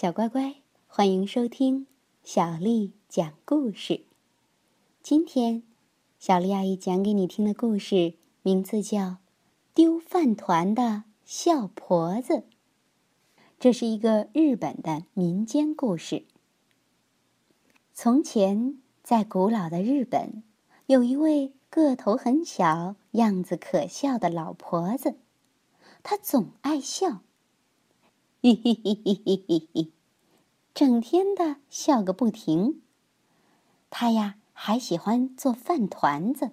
小乖乖，欢迎收听小丽讲故事。今天，小丽阿姨讲给你听的故事名字叫《丢饭团的笑婆子》。这是一个日本的民间故事。从前，在古老的日本，有一位个头很小、样子可笑的老婆子，她总爱笑。嘿嘿嘿嘿嘿嘿嘿，整天的笑个不停。他呀，还喜欢做饭团子。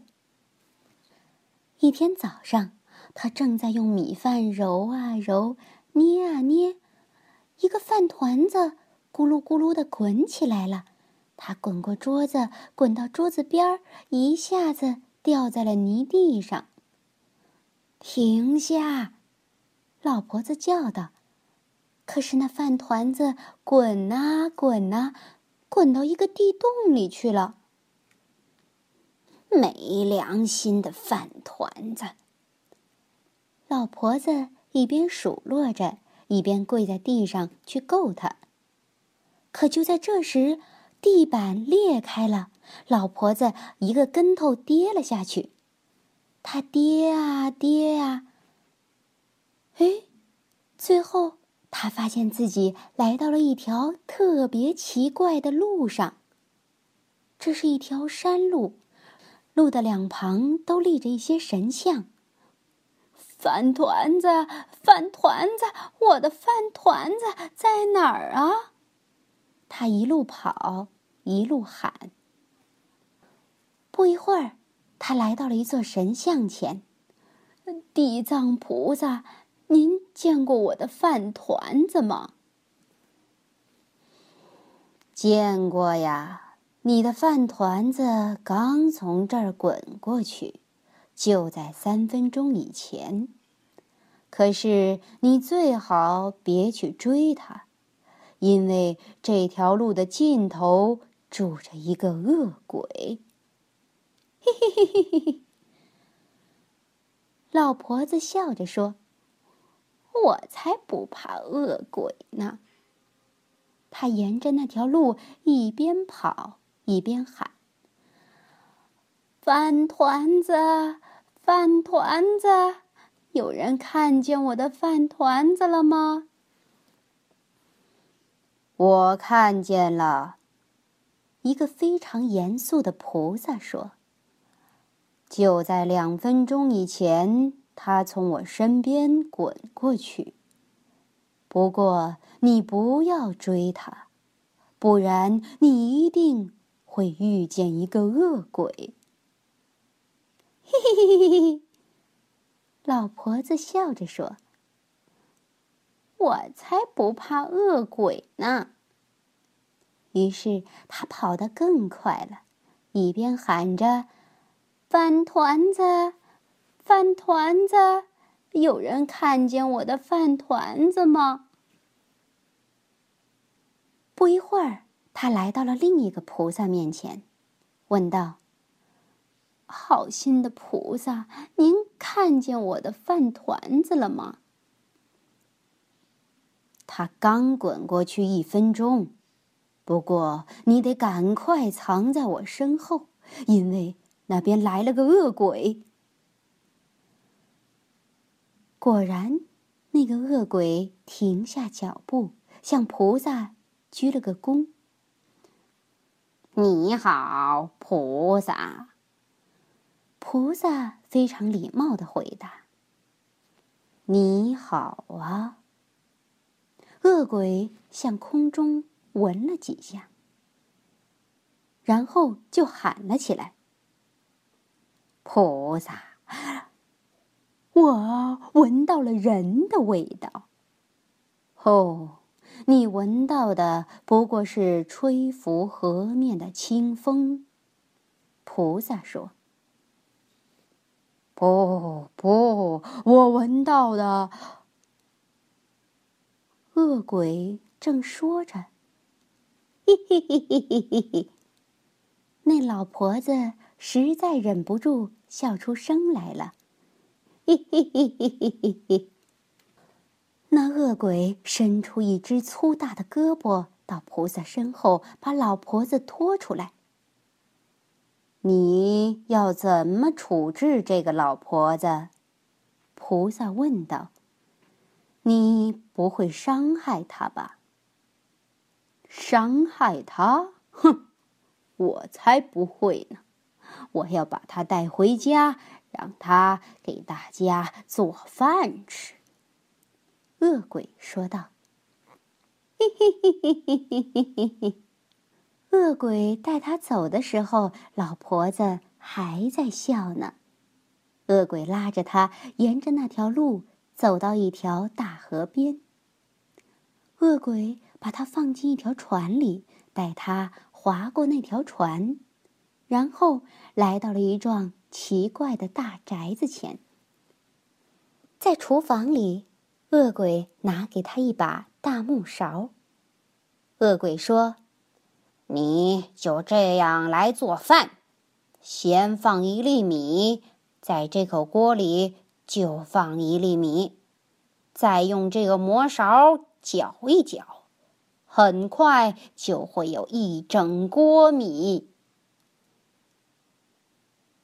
一天早上，他正在用米饭揉啊揉，捏啊捏，一个饭团子咕噜咕噜的滚起来了。他滚过桌子，滚到桌子边儿，一下子掉在了泥地上。停下！老婆子叫道。可是那饭团子滚啊滚啊，滚到一个地洞里去了。没良心的饭团子！老婆子一边数落着，一边跪在地上去够它。可就在这时，地板裂开了，老婆子一个跟头跌了下去。她跌啊跌啊，哎，最后。他发现自己来到了一条特别奇怪的路上。这是一条山路，路的两旁都立着一些神像。饭团子，饭团子，我的饭团子在哪儿啊？他一路跑，一路喊。不一会儿，他来到了一座神像前，地藏菩萨。您见过我的饭团子吗？见过呀，你的饭团子刚从这儿滚过去，就在三分钟以前。可是你最好别去追它，因为这条路的尽头住着一个恶鬼。嘿嘿嘿嘿嘿嘿，老婆子笑着说。我才不怕恶鬼呢！他沿着那条路一边跑一边喊：“饭团子，饭团子，有人看见我的饭团子了吗？”我看见了，一个非常严肃的菩萨说：“就在两分钟以前。”他从我身边滚过去。不过你不要追他，不然你一定会遇见一个恶鬼。嘿嘿嘿嘿嘿！老婆子笑着说：“我才不怕恶鬼呢。”于是他跑得更快了，一边喊着：“饭团子。”饭团子，有人看见我的饭团子吗？不一会儿，他来到了另一个菩萨面前，问道：“好心的菩萨，您看见我的饭团子了吗？”他刚滚过去一分钟，不过你得赶快藏在我身后，因为那边来了个恶鬼。果然，那个恶鬼停下脚步，向菩萨鞠了个躬。“你好，菩萨。”菩萨非常礼貌的回答。“你好啊。”恶鬼向空中闻了几下，然后就喊了起来：“菩萨！”我闻到了人的味道。哦，你闻到的不过是吹拂河面的清风。菩萨说：“不不，我闻到的。”恶鬼正说着，嘿嘿嘿嘿嘿嘿嘿，那老婆子实在忍不住笑出声来了。嘿嘿嘿嘿嘿嘿！那恶鬼伸出一只粗大的胳膊到菩萨身后，把老婆子拖出来。你要怎么处置这个老婆子？菩萨问道。你不会伤害她吧？伤害她？哼，我才不会呢！我要把她带回家，让他给大家做饭吃。恶鬼说道：“嘿嘿嘿嘿嘿嘿嘿嘿嘿。”恶鬼带他走的时候，老婆子还在笑呢。恶鬼拉着他沿着那条路走到一条大河边。恶鬼把他放进一条船里，带他划过那条船，然后来到了一幢奇怪的大宅子前。在厨房里。恶鬼拿给他一把大木勺。恶鬼说：“你就这样来做饭，先放一粒米，在这口锅里就放一粒米，再用这个磨勺搅一搅，很快就会有一整锅米。”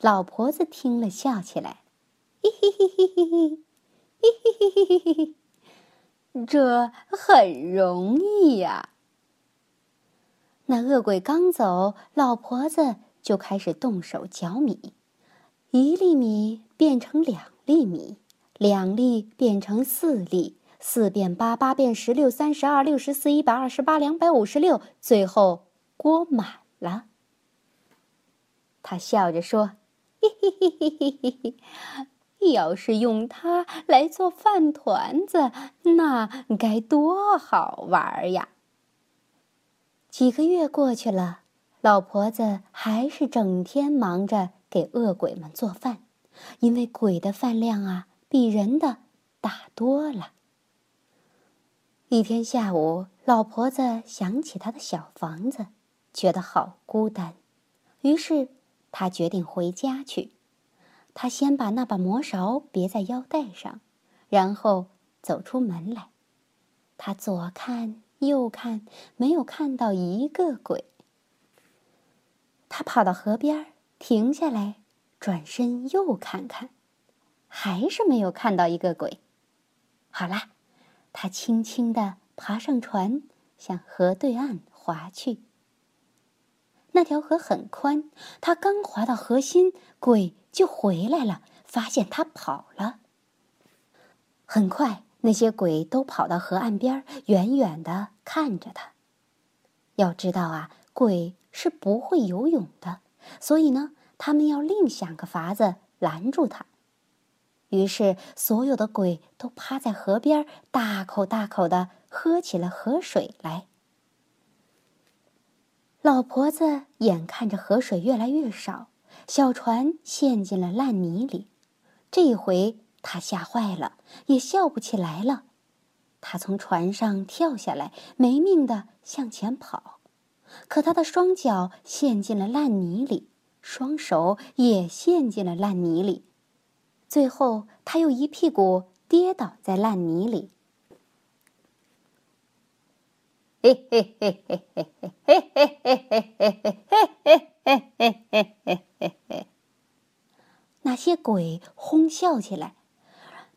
老婆子听了，笑起来：“嘿嘿嘿嘿嘿嘿，嘿嘿嘿嘿嘿嘿。”这很容易呀！那恶鬼刚走，老婆子就开始动手搅米，一粒米变成两粒米，两粒变成四粒，四变八，八变十六，三十二，六十四，一百二十八，两百五十六，最后锅满了。他笑着说：“嘿嘿嘿嘿嘿嘿。”要是用它来做饭团子，那该多好玩呀！几个月过去了，老婆子还是整天忙着给恶鬼们做饭，因为鬼的饭量啊比人的大多了。一天下午，老婆子想起她的小房子，觉得好孤单，于是他决定回家去。他先把那把魔勺别在腰带上，然后走出门来。他左看右看，没有看到一个鬼。他跑到河边，停下来，转身又看看，还是没有看到一个鬼。好啦，他轻轻地爬上船，向河对岸划去。那条河很宽，他刚滑到河心，鬼就回来了，发现他跑了。很快，那些鬼都跑到河岸边，远远的看着他。要知道啊，鬼是不会游泳的，所以呢，他们要另想个法子拦住他。于是，所有的鬼都趴在河边，大口大口的喝起了河水来。老婆子眼看着河水越来越少，小船陷进了烂泥里。这回她吓坏了，也笑不起来了。她从船上跳下来，没命的向前跑，可她的双脚陷进了烂泥里，双手也陷进了烂泥里。最后，她又一屁股跌倒在烂泥里。嘿嘿嘿嘿嘿嘿嘿嘿嘿嘿嘿嘿嘿嘿嘿嘿嘿嘿！那些鬼哄笑起来，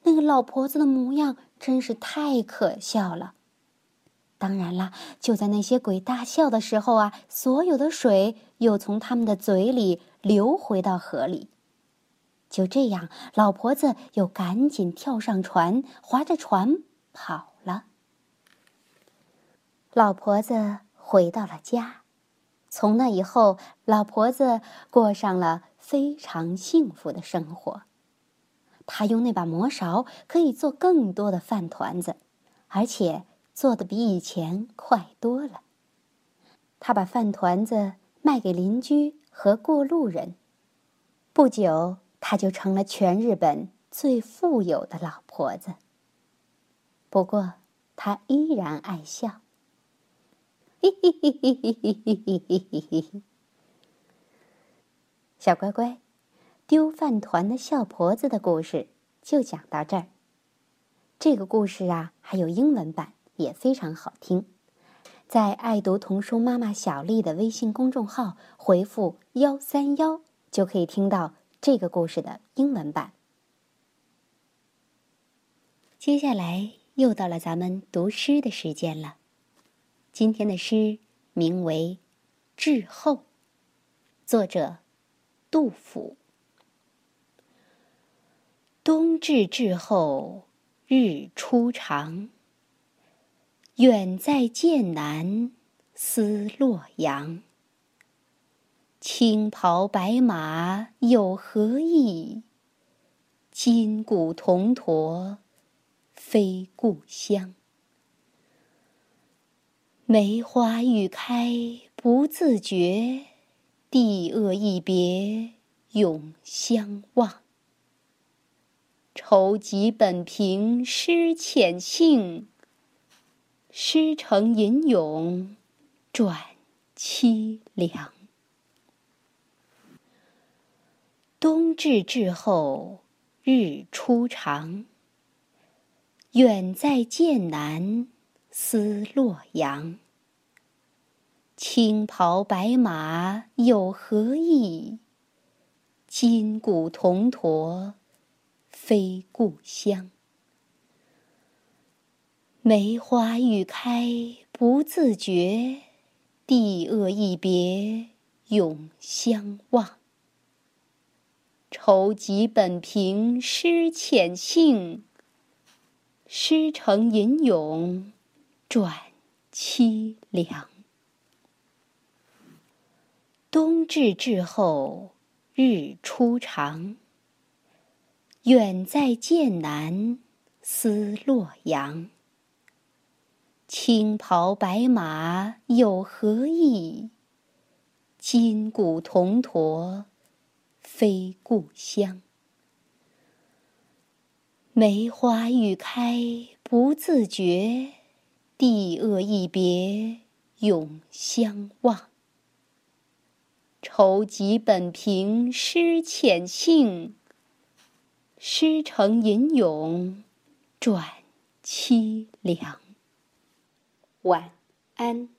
那个老婆子的模样真是太可笑了。当然啦，就在那些鬼大笑的时候啊，所有的水又从他们的嘴里流回到河里。就这样，老婆子又赶紧跳上船，划着船跑。老婆子回到了家，从那以后，老婆子过上了非常幸福的生活。她用那把魔勺可以做更多的饭团子，而且做的比以前快多了。她把饭团子卖给邻居和过路人，不久，她就成了全日本最富有的老婆子。不过，她依然爱笑。嘿嘿嘿！小乖乖，丢饭团的笑婆子的故事就讲到这儿。这个故事啊，还有英文版，也非常好听。在爱读童书妈妈小丽的微信公众号回复幺三幺，就可以听到这个故事的英文版。接下来又到了咱们读诗的时间了。今天的诗名为《滞后》，作者杜甫。冬至至后日初长，远在剑南思洛阳。青袍白马有何意？金鼓铜驼非故乡。梅花欲开不自觉，帝恶一别永相望。愁极本凭诗浅兴，诗成吟咏转凄凉。冬至至后日初长，远在剑南思洛阳。青袍白马有何意？金鼓铜驼非故乡。梅花欲开不自觉，帝恶一别永相望。愁极本凭诗浅兴，诗成吟咏转凄凉。冬至至后日初长，远在剑南思洛阳。青袍白马有何意？金鼓铜驼非故乡。梅花欲开不自觉，地恶一别永相望。愁极本凭诗浅兴，诗成吟咏转凄凉。晚安。